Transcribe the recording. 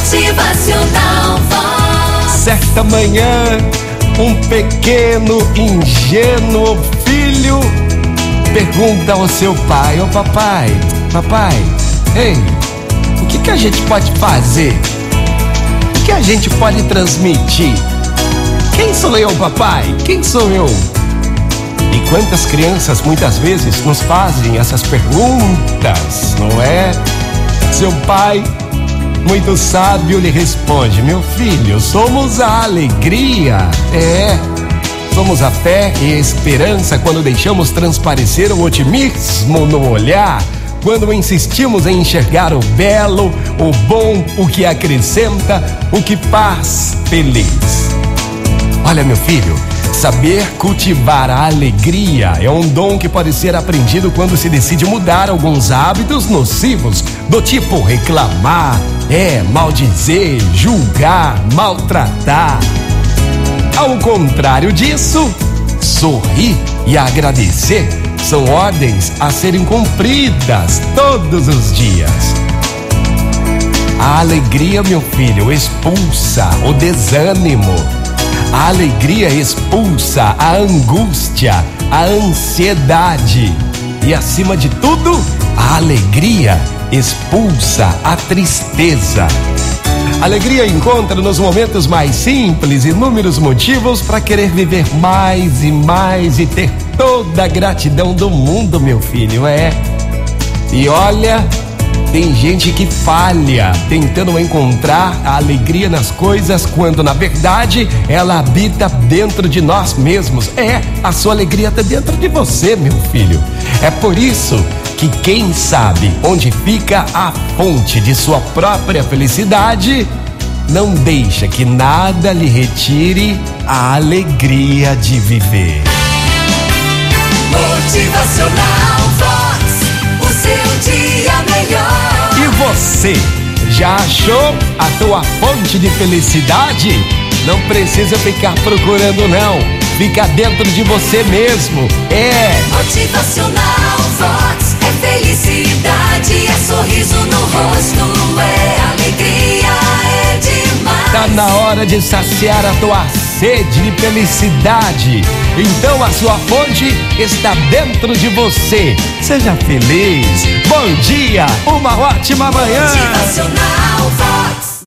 Motivacional. Certa manhã, um pequeno, ingênuo filho pergunta ao seu pai: Ô papai, papai, ei, o que, que a gente pode fazer? O que a gente pode transmitir? Quem sou eu, papai? Quem sou eu? E quantas crianças muitas vezes nos fazem essas perguntas, não é? Seu pai, muito sábio, lhe responde: Meu filho, somos a alegria. É. Somos a fé e a esperança quando deixamos transparecer o otimismo no olhar, quando insistimos em enxergar o belo, o bom, o que acrescenta, o que faz feliz. Olha, meu filho, saber cultivar a alegria é um dom que pode ser aprendido quando se decide mudar alguns hábitos nocivos, do tipo reclamar, é, maldizer, julgar, maltratar. Ao contrário disso, sorrir e agradecer são ordens a serem cumpridas todos os dias. A alegria, meu filho, expulsa o desânimo. A alegria expulsa a angústia, a ansiedade. E acima de tudo, a alegria expulsa a tristeza. Alegria encontra nos momentos mais simples inúmeros motivos para querer viver mais e mais e ter toda a gratidão do mundo, meu filho, é. E olha, tem gente que falha tentando encontrar a alegria nas coisas quando na verdade ela habita dentro de nós mesmos. É, a sua alegria está dentro de você, meu filho. É por isso que quem sabe onde fica a fonte de sua própria felicidade, não deixa que nada lhe retire a alegria de viver. Motivacional você, já achou a tua fonte de felicidade? Não precisa ficar procurando não. Fica dentro de você mesmo. É Motivacional Vox. É felicidade, é sorriso no rosto, é alegria, é demais. Tá na hora de saciar a tua sede de felicidade. Então a sua fonte está dentro de você. Seja feliz. Bom dia, uma ótima manhã.